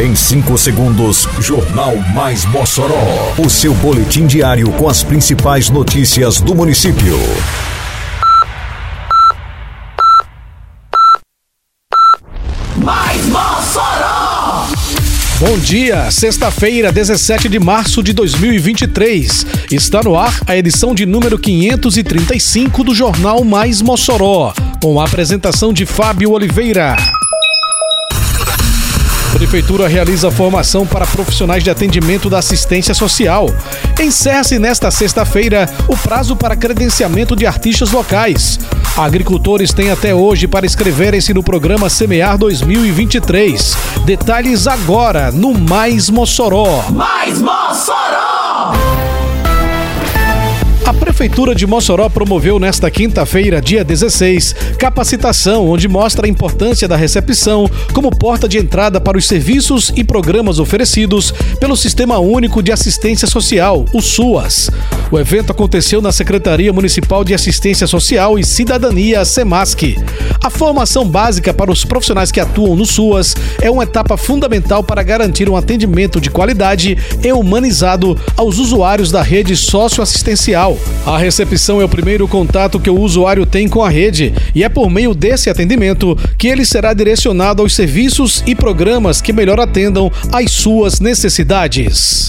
Em 5 segundos, Jornal Mais Mossoró. O seu boletim diário com as principais notícias do município. Mais Mossoró! Bom dia, sexta-feira, 17 de março de 2023. Está no ar a edição de número 535 do Jornal Mais Mossoró, com a apresentação de Fábio Oliveira. Prefeitura realiza formação para profissionais de atendimento da assistência social. Encerra-se nesta sexta-feira o prazo para credenciamento de artistas locais. Agricultores têm até hoje para inscreverem-se no programa Semear 2023. Detalhes agora no Mais Mossoró. Mais Mossoró! A Prefeitura de Mossoró promoveu nesta quinta-feira, dia 16, capacitação onde mostra a importância da recepção como porta de entrada para os serviços e programas oferecidos pelo Sistema Único de Assistência Social, o SUAS. O evento aconteceu na Secretaria Municipal de Assistência Social e Cidadania, SEMASC. A formação básica para os profissionais que atuam no SUAS é uma etapa fundamental para garantir um atendimento de qualidade e humanizado aos usuários da rede socioassistencial. A recepção é o primeiro contato que o usuário tem com a rede e é por meio desse atendimento que ele será direcionado aos serviços e programas que melhor atendam às suas necessidades.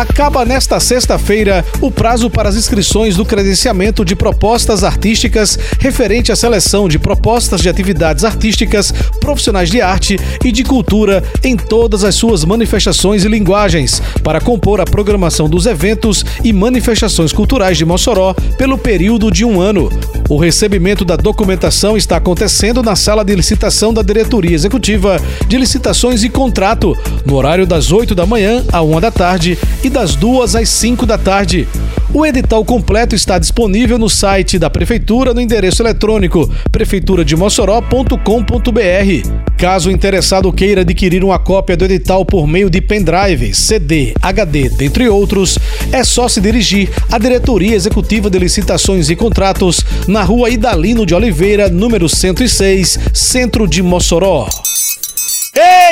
Acaba nesta sexta-feira o prazo para as inscrições do credenciamento de propostas artísticas referente à seleção de propostas de atividades artísticas, profissionais de arte e de cultura em todas as suas manifestações e linguagens, para compor a programação dos eventos e manifestações culturais de Mossoró pelo período de um ano. O recebimento da documentação está acontecendo na sala de licitação da Diretoria Executiva de Licitações e Contrato, no horário das 8 da manhã à 1 da tarde e das 2 às 5 da tarde. O edital completo está disponível no site da Prefeitura no endereço eletrônico prefeiturademossoró.com.br. Caso o interessado queira adquirir uma cópia do edital por meio de pendrive, CD, HD, dentre outros, é só se dirigir à Diretoria Executiva de Licitações e Contratos na rua Idalino de Oliveira, número 106, Centro de Mossoró.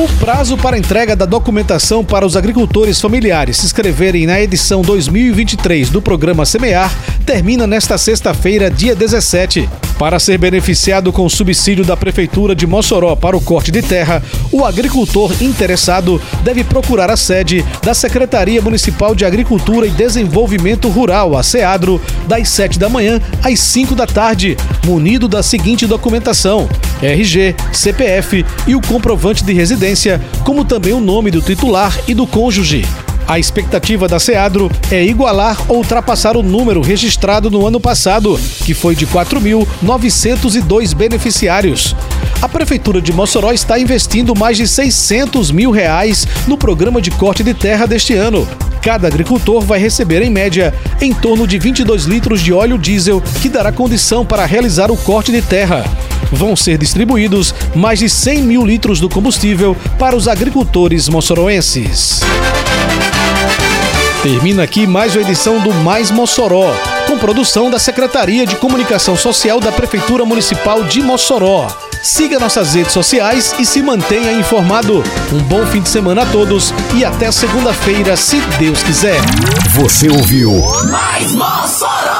O prazo para entrega da documentação para os agricultores familiares se inscreverem na edição 2023 do programa Semear termina nesta sexta-feira, dia 17. Para ser beneficiado com o subsídio da Prefeitura de Mossoró para o corte de terra, o agricultor interessado deve procurar a sede da Secretaria Municipal de Agricultura e Desenvolvimento Rural, a SEADRO, das 7 da manhã às 5 da tarde, munido da seguinte documentação: RG, CPF e o comprovante de residência, como também o nome do titular e do cônjuge. A expectativa da SEADRO é igualar ou ultrapassar o número registrado no ano passado, que foi de 4.902 beneficiários. A Prefeitura de Mossoró está investindo mais de 600 mil reais no programa de corte de terra deste ano. Cada agricultor vai receber, em média, em torno de 22 litros de óleo diesel, que dará condição para realizar o corte de terra. Vão ser distribuídos mais de 100 mil litros do combustível para os agricultores moçoroenses. Termina aqui mais uma edição do Mais Mossoró, com produção da Secretaria de Comunicação Social da Prefeitura Municipal de Mossoró. Siga nossas redes sociais e se mantenha informado. Um bom fim de semana a todos e até segunda-feira, se Deus quiser. Você ouviu Mais Mossoró!